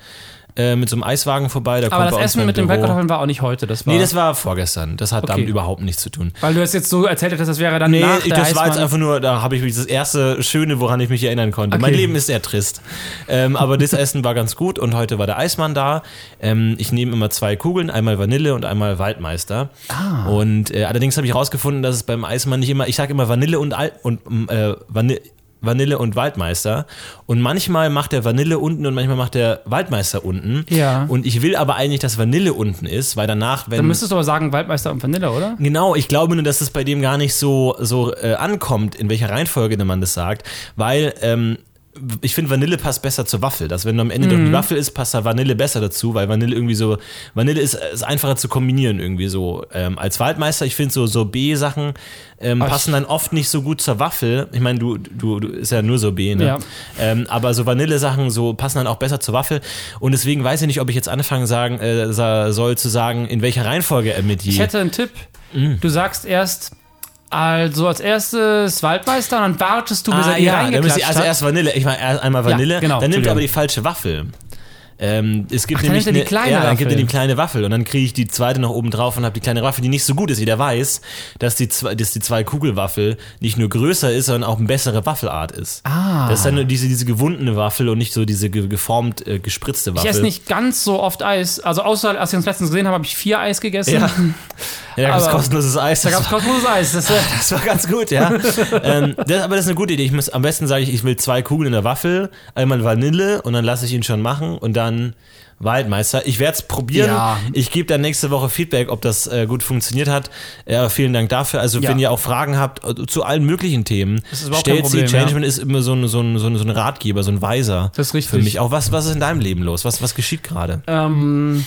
Äh, mit so einem Eiswagen vorbei. Da Aber kommt das Essen mit den Büro- Feldkartoffeln war auch nicht heute. Das war, Nee, das war vorgestern. Das hat Okay. damit überhaupt nichts zu tun. weil du es jetzt so erzählt hast, das wäre dann Nee, nach ich, das war jetzt einfach nur, da habe ich mich das erste Schöne, woran ich mich erinnern konnte. Mein Okay. Leben ist sehr trist. Ähm, aber das Essen war ganz gut und heute war der Eismann da. Ähm, ich nehme immer zwei Kugeln, einmal Vanille und einmal Waldmeister. Ah. Und äh, allerdings habe ich herausgefunden, dass es beim Eismann nicht immer, ich sage immer Vanille und, Al und äh, Vanille. Vanille und Waldmeister. Und manchmal macht der Vanille unten und manchmal macht der Waldmeister unten. Ja. Und ich will aber eigentlich, dass Vanille unten ist, weil danach, wenn. Dann müsstest du aber sagen Waldmeister und Vanille, oder? Genau, ich glaube nur, dass es bei dem gar nicht so, so äh, ankommt, in welcher Reihenfolge man das sagt, weil ähm, ich finde, Vanille passt besser zur Waffel. Dass wenn am Ende doch die Waffel ist, passt da Vanille besser dazu, weil Vanille irgendwie so, Vanille ist, ist einfacher zu kombinieren irgendwie so. Ähm, als Waldmeister, ich finde so, so B-Sachen ähm, passen dann oft nicht so gut zur Waffel. Ich meine, du, du, du ist ja nur so B, ne? Ja. Ähm, aber so Vanillesachen so passen dann auch besser zur Waffel. Und deswegen weiß ich nicht, ob ich jetzt anfangen sagen, äh, soll zu sagen, in welcher Reihenfolge er mit die. Ich hätte einen Tipp. Mhm. Du sagst erst, also als erstes Waldmeister und dann wartest du, bis er Ah, die ja, reingeklatscht also hat. erst Vanille. Ich meine, erst einmal Ja, Vanille. genau, dann nimmt er aber die falsche Waffel. Ähm, es gibt Ach, dann nämlich er die eine- kleine ja, dann gibt er die kleine Waffel und dann kriege ich die zweite noch oben drauf und habe die kleine Waffel, die nicht so gut ist. Jeder weiß, dass die, zwei, dass die zwei Kugelwaffel nicht nur größer ist, sondern auch eine bessere Waffelart ist. Ah. Das ist dann nur diese, diese gewundene Waffel und nicht so diese ge geformt äh, gespritzte Waffel. Ich esse nicht ganz so oft Eis. Also außer, als wir uns letztens gesehen haben, habe ich vier Eis gegessen. Ja, ja das ist Aber- kostenloses Eis. Da gab es kostenloses Eis. Das, äh, Das war ganz gut, ja. ähm, das, aber das ist eine gute Idee. Ich muss, am besten sage ich, ich will zwei Kugeln in der Waffel, einmal Vanille und dann lasse ich ihn schon machen und dann Waldmeister. Ich werde es probieren. Ja. Ich gebe dann nächste Woche Feedback, ob das äh, gut funktioniert hat. Ja, vielen Dank dafür. Also Ja. wenn ihr auch Fragen habt äh, zu allen möglichen Themen, stellt sie. Problem, ja. Ist immer so ein, so, ein, so, ein, so ein Ratgeber, so ein Weiser. Das ist richtig. Für mich auch. Was, was ist in deinem Leben los? Was, was geschieht gerade? ähm,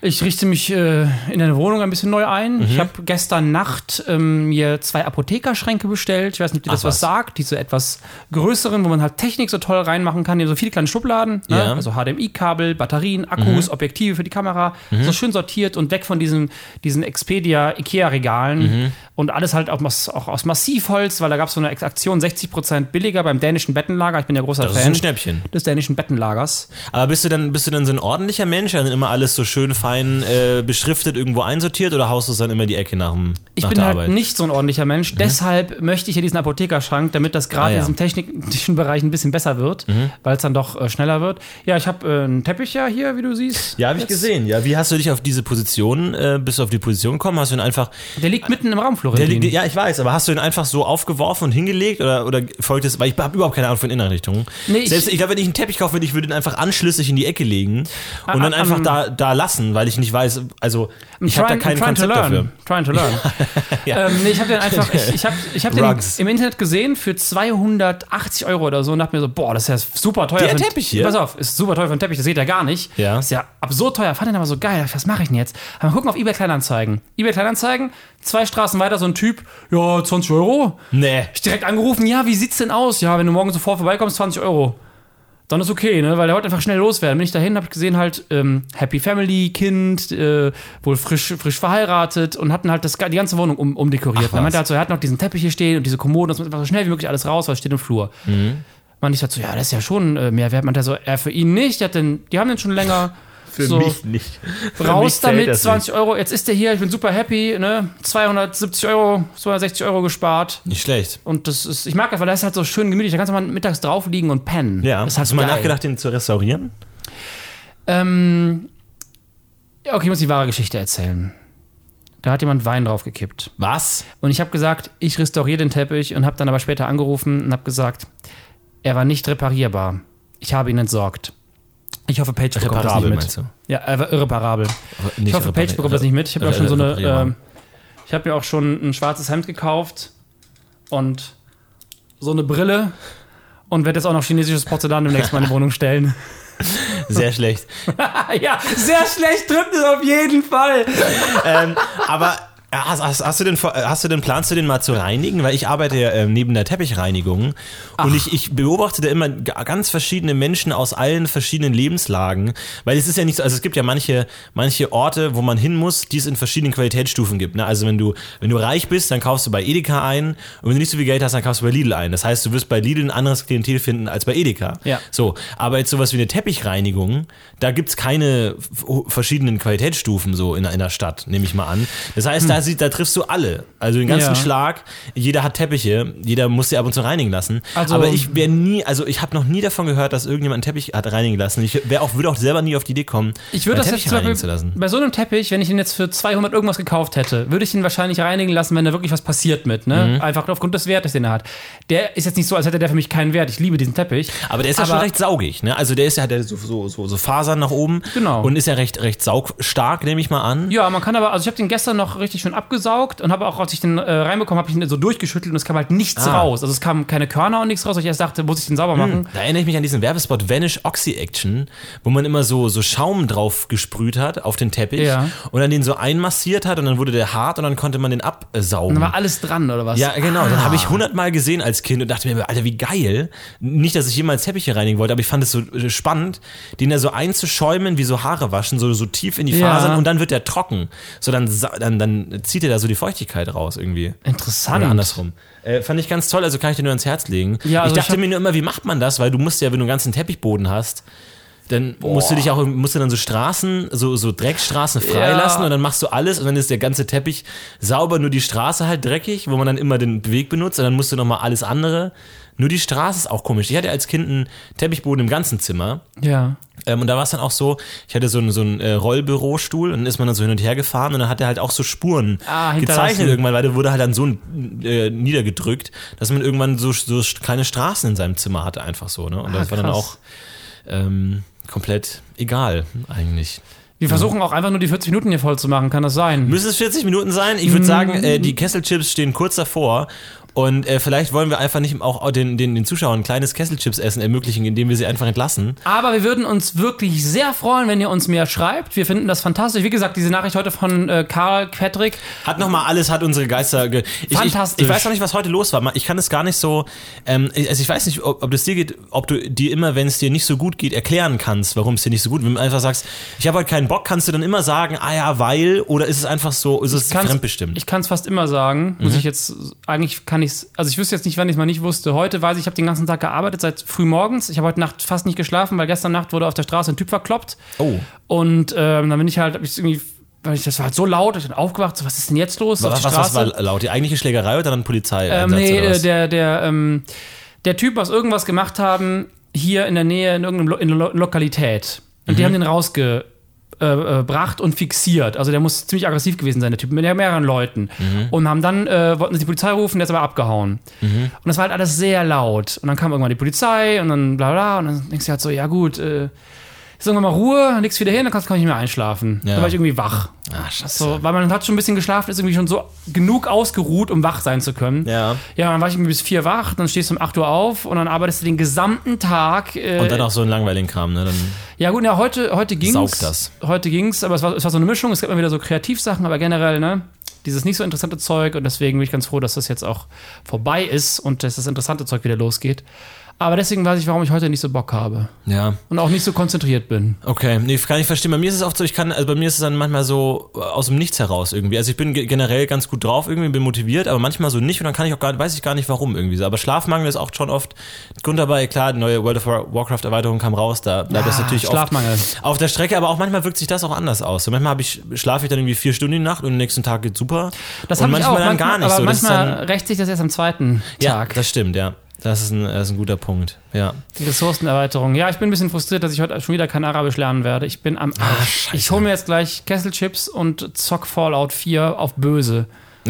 ich richte mich äh, in der Wohnung ein bisschen neu ein. Mhm. Ich habe gestern Nacht ähm, mir zwei Apothekerschränke bestellt. Ich weiß nicht, ob dir das Ach, was. was. sagt. Diese etwas größeren, wo man halt Technik so toll reinmachen kann. Die haben so viele kleine Schubladen. Ne? Ja. Also HDMI-Kabel, Batterien, Akkus, Objektive für die Kamera. So schön sortiert und weg von diesen, diesen Expedia-Ikea-Regalen. Und alles halt auch, auch aus Massivholz, weil da gab es so eine Aktion 60% billiger beim dänischen Bettenlager. Ich bin ja großer Das ist Fan ein Schnäppchen. des dänischen Bettenlagers. Aber bist du dann, bist du dann so ein ordentlicher Mensch, dann immer alles so schön fein äh, beschriftet irgendwo einsortiert oder haust du es dann immer die Ecke nach, dem, Ich nach bin der halt Arbeit? Mhm. nicht so ein ordentlicher Mensch. Deshalb möchte ich ja diesen Apothekerschrank, damit das gerade Ah, ja. in diesem technischen Bereich ein bisschen besser wird, Mhm. weil es dann doch äh, schneller wird. Ja, ich habe äh, einen Teppich ja hier, wie du siehst. Ja, habe ich gesehen. Ja, wie hast du dich auf diese Position, äh, bist du auf die Position gekommen? Hast du ihn einfach, Der liegt mitten im Raum, liegt- ja, ich weiß, aber hast du ihn einfach so aufgeworfen und hingelegt oder, oder folgt es, weil ich habe überhaupt keine Ahnung von Innenrichtungen. Nee, ich- Selbst, ich glaube, wenn ich einen Teppich kaufe, würde ich würde ihn einfach anschlüssig in die Ecke legen und dann Ah, einfach ähm, da, da lassen, weil ich nicht weiß, also ich habe da kein I'm trying to Konzept learn. dafür. Trying to learn. Ja. ähm, nee, ich habe den einfach, ich, ich habe ich hab den Rugs. im Internet gesehen für 280 Euro oder so und dachte mir so, boah, das ist ja super teuer. Der Teppich hier? Pass auf, ist super teuer für einen Teppich, das geht ja gar nicht. Ja. Ist ja absurd teuer, fand den aber so geil. Was mache ich denn jetzt? Aber mal gucken auf eBay Kleinanzeigen. eBay Kleinanzeigen, zwei Straßen weiter so ein Typ, ja, 20 Euro. Nee. Ich direkt angerufen, ja, wie sieht's denn aus? Ja, wenn du morgen sofort vorbeikommst, 20 Euro. Dann ist okay, ne? Weil der wollte einfach schnell loswerden. Bin ich dahin, habe ich gesehen halt ähm, Happy Family, Kind, äh, wohl frisch, frisch verheiratet und hatten halt das, die ganze Wohnung um, umdekoriert. Ach, er meinte halt so, er hat noch diesen Teppich hier stehen und diese Kommode, das muss einfach so schnell wie möglich alles raus, weil es steht im Flur. Mhm. Man ich halt so, ja, das ist ja schon äh, Mehrwert. Man der so, ja, für ihn nicht, hat den, die haben den schon länger. Für so, mich nicht. Für mich Raus zählt damit, das 20 Euro. Jetzt ist der hier, ich bin super happy, ne? 270 Euro, 260 Euro gespart. Nicht, schlecht. Und das ist, ich mag das, weil das ist halt so schön gemütlich. Da kannst du mal mittags drauf liegen und pennen. Ja, das halt hast du mal geil. nachgedacht, den zu restaurieren? Ähm, ja, okay, ich muss die wahre Geschichte erzählen. Da hat jemand Wein draufgekippt. Was? Und ich habe gesagt, ich restauriere den Teppich und habe dann aber später angerufen und habe gesagt, er war nicht reparierbar. Ich habe ihn entsorgt. Ich hoffe, Page bekommt das nicht mit. Ja, war irreparabel. Ich hoffe, Page bekommt das nicht mit. Ich habe re- auch schon so eine. reparierbar. ähm, ich habe mir auch schon ein schwarzes Hemd gekauft und so eine Brille und werde jetzt auch noch chinesisches Porzellan demnächst mal in die Wohnung stellen. Sehr schlecht. ja, sehr schlecht trifft es auf jeden Fall. ähm, aber Ja, Hast, hast, hast, du denn, vor- hast du denn, planst du den mal zu reinigen? Weil ich arbeite ja äh, neben der Teppichreinigung und ich, ich beobachte da immer ga- ganz verschiedene Menschen aus allen verschiedenen Lebenslagen, weil es ist ja nicht so, also es gibt ja manche, manche Orte, wo man hin muss, die es in verschiedenen Qualitätsstufen gibt. Ne? Also wenn du, wenn du reich bist, dann kaufst du bei Edeka ein und wenn du nicht so viel Geld hast, dann kaufst du bei Lidl ein. Das heißt, du wirst bei Lidl ein anderes Klientel finden als bei Edeka. Ja. So, aber jetzt sowas wie eine Teppichreinigung, da gibt's keine f- verschiedenen Qualitätsstufen so in, in der Stadt, nehme ich mal an. Das heißt, da, sieht, da triffst du alle. Also den ganzen Ja. Schlag, jeder hat Teppiche, jeder muss sie ab und zu reinigen lassen. Also- aber ich wäre nie, also ich habe noch nie davon gehört, dass irgendjemand einen Teppich hat reinigen lassen. Ich auch, würde auch selber nie auf die Idee kommen, Ich würde das jetzt Teppich zum reinigen zu lassen. bei so einem Teppich, wenn ich ihn jetzt für 200 irgendwas gekauft hätte, würde ich ihn wahrscheinlich reinigen lassen, wenn da wirklich was passiert mit, ne? Mhm. Einfach aufgrund des Wertes, den er hat. Der ist jetzt nicht so, als hätte der für mich keinen Wert. Ich liebe diesen Teppich. Aber der ist ja schon Aber- recht saugig, ne? Also der ist ja hat ja so, so, so, so Fasern nach oben Genau. und ist ja recht, recht saugstark, nehme ich mal an. Ja, man kann aber, also ich habe den gestern noch richtig schön abgesaugt und habe auch, als ich den äh, reinbekommen habe, ich ihn so durchgeschüttelt und es kam halt nichts Ah. raus. Also es kam keine Körner und nichts raus, weil ich erst dachte, muss ich den sauber machen. Da erinnere ich mich an diesen Werbespot Vanish Oxy Action, wo man immer so, so Schaum drauf gesprüht hat auf den Teppich Ja. und dann den so einmassiert hat und dann wurde der hart und dann konnte man den absaugen. Da war alles dran, oder was? Ja, genau. Ah. Dann habe ich hundertmal gesehen als Kind und dachte mir, Alter, wie geil. Nicht, dass ich jemals Teppiche reinigen wollte, aber ich fand es so äh, spannend, den da so einzuschäumen, wie so Haare waschen, so, so tief in die Ja. Fasern und dann wird der trocken. So, dann, dann, dann zieht er da so die Feuchtigkeit raus irgendwie. Interessant. Oder andersrum. Äh, fand ich ganz toll, also kann ich dir nur ans Herz legen. Ja, also ich ich dachte hab- mir nur immer, wie macht man das? Weil du musst ja, wenn du einen ganzen Teppichboden hast, dann musst du dich auch, musst du dann so Straßen, so, so Dreckstraßen freilassen Ja. und dann machst du alles und dann ist der ganze Teppich sauber, nur die Straße halt dreckig, wo man dann immer den Weg benutzt und dann musst du nochmal alles andere. Nur die Straße ist auch komisch. Ich hatte als Kind einen Teppichboden im ganzen Zimmer. Ja. Ähm, und da war es dann auch so, ich hatte so einen, so einen äh, Rollbürostuhl und dann ist man dann so hin und her gefahren und dann hat er halt auch so Spuren Ah, gezeichnet irgendwann, weil der wurde halt dann so äh, niedergedrückt, dass man irgendwann so, so kleine Straßen in seinem Zimmer hatte, einfach so. Ne? Und Ah, das war dann krass. auch ähm, komplett egal eigentlich. Wir versuchen auch einfach nur die 40 Minuten hier voll zu machen, kann das sein? Müssen es 40 Minuten sein? Ich würde sagen, äh, die Kesselchips stehen kurz davor. Und äh, vielleicht wollen wir einfach nicht auch den, den, den Zuschauern ein kleines Kesselchips-Essen ermöglichen, indem wir sie einfach entlassen. Aber wir würden uns wirklich sehr freuen, wenn ihr uns mehr schreibt. Wir finden das fantastisch. Wie gesagt, diese Nachricht heute von äh, Karl Patrick. Hat nochmal alles, hat unsere Geister. Ge ich, Fantastisch. Ich, ich weiß noch nicht, was heute los war. Ich kann es gar nicht so. Ähm, also ich weiß nicht, ob, ob das dir geht, ob du dir immer, wenn es dir nicht so gut geht, erklären kannst, warum es dir nicht so gut. Wenn du einfach sagst, ich habe heute keinen Bock, kannst du dann immer sagen, ah ja, weil, oder ist es einfach so, ist es fremdbestimmt? Ich kann es fast immer sagen. Muss ich jetzt, eigentlich kann ich es, also ich wüsste jetzt nicht, wann ich es mal nicht wusste. Heute weiß ich, ich habe den ganzen Tag gearbeitet, seit früh morgens. Ich habe heute Nacht fast nicht geschlafen, weil gestern Nacht wurde auf der Straße ein Typ verkloppt. oh. Und ähm, dann bin ich halt, hab ich irgendwie, weil ich, das war halt so laut, ich bin aufgewacht, so, was ist denn jetzt los? auf Was, was, was war laut? Die eigentliche Schlägerei oder dann Polizei? Ähm, nee, was? der, der, ähm, der Typ muss irgendwas gemacht haben, hier in der Nähe, in irgendeiner Lo in Lo Lokalität. Und Mhm. die haben den rausgebracht äh, bracht und fixiert. Also der muss ziemlich aggressiv gewesen sein, der Typ, mit mehreren Leuten. Mhm. Und haben dann, äh, wollten sie die Polizei rufen, der ist aber abgehauen. Mhm. Und das war halt alles sehr laut. Und dann kam irgendwann die Polizei und dann bla bla. Und dann denkst du halt so, ja gut, äh, ist irgendwann mal Ruhe, dann legst du wieder hin, dann kannst, kann ich nicht mehr einschlafen. Ja. Da war ich irgendwie wach. Ah, scheiße. So, weil man hat schon ein bisschen geschlafen, ist irgendwie schon so genug ausgeruht, um wach sein zu können. Ja. Ja, dann war ich irgendwie bis vier wach, dann stehst du um 8 Uhr auf und dann arbeitest du den gesamten Tag. Äh, Und dann auch so einen langweiligen Kram, ne? Dann, ja gut, ja, heute, heute ging's. Saugt das. Heute ging's, aber es war, es war so eine Mischung, es gab immer wieder so Kreativsachen, aber generell, ne? Dieses nicht so interessante Zeug und deswegen bin ich ganz froh, dass das jetzt auch vorbei ist und dass das interessante Zeug wieder losgeht. Aber deswegen weiß ich, warum ich heute nicht so Bock habe ja. und auch nicht so konzentriert bin. Okay, nee, kann ich verstehen. Bei mir ist es oft so, ich kann, also bei mir ist es dann manchmal so äh, aus dem Nichts heraus irgendwie. Also ich bin ge- generell ganz gut drauf, irgendwie bin motiviert, aber manchmal so nicht und dann kann ich auch gar, weiß ich gar nicht warum irgendwie so. Aber Schlafmangel ist auch schon oft Grund dabei. Klar, die neue World of War- Warcraft Erweiterung kam raus, da bleibt das Ah, natürlich Schlafmangel. oft auf der Strecke, aber auch manchmal wirkt sich das auch anders aus. So manchmal habe ich, schlafe ich dann irgendwie vier Stunden die Nacht und am nächsten Tag geht's super. Das und habe ich manchmal auch, dann gar nicht aber so. Das manchmal rächt sich das erst am zweiten ja, Tag. das stimmt, ja. Das ist ein, das ist ein guter Punkt, ja. Die Ressourcenerweiterung. Ja, ich bin ein bisschen frustriert, dass ich heute schon wieder kein Arabisch lernen werde. Ich bin am Arsch. ich hole mir jetzt gleich Kesselchips und zock Fallout 4 auf böse.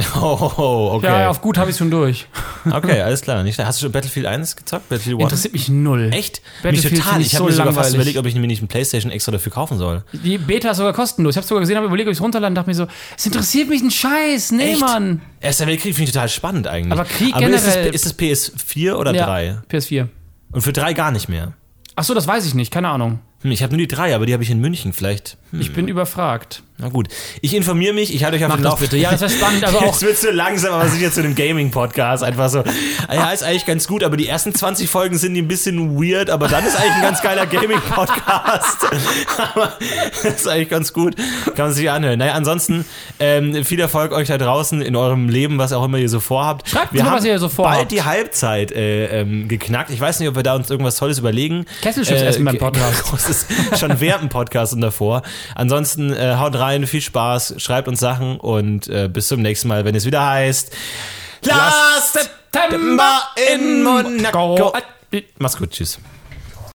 Oh, okay. Ja, auf gut habe ich schon durch. okay, alles klar. Hast du schon Battlefield 1 gezockt? Battlefield 1? Interessiert mich null. Echt? Mich Battlefield total. finde Ich ich habe so mir sogar fast überlegt, ob ich mir nicht ein Playstation extra dafür kaufen soll. Die Beta ist sogar kostenlos. Ich habe sogar gesehen, habe überlegt, ob ich es runterladen, dachte mir so, es interessiert mich ein Scheiß. Nee, Echt? Mann. Erster Weltkrieg finde ich total spannend eigentlich. Aber Krieg ist es, generell- ist es PS4 oder Ja, 3? PS4. Und für 3 gar nicht mehr. Ach so, das weiß ich nicht. Keine Ahnung. Hm, ich habe nur die 3, aber die habe ich in München vielleicht. Hm. Ich bin überfragt. Na gut. Ich informiere mich, ich halte euch auf den Lauf. bitte. Ja, das wäre spannend, aber auch Es wird so langsam, aber sicher zu einem Gaming-Podcast. Einfach so. Ja, ist eigentlich ganz gut, aber die ersten 20 Folgen sind ein bisschen weird, aber dann ist eigentlich ein ganz geiler Gaming-Podcast. Aber das ist eigentlich ganz gut. Kann man sich anhören. Naja, ansonsten ähm, viel Erfolg euch da draußen in eurem Leben, was auch immer ihr so vorhabt. Schreibt wir mal, was ihr so vorhabt. bald die Halbzeit äh, ähm, geknackt. Ich weiß nicht, ob wir da uns irgendwas Tolles überlegen. Kesselchips essen beim Podcast. Das ist schon während dem Podcast und davor. Ansonsten äh, haut rein, viel Spaß, schreibt uns Sachen und äh, bis zum nächsten Mal, wenn es wieder heißt Last September in Monaco. Mach's gut, tschüss.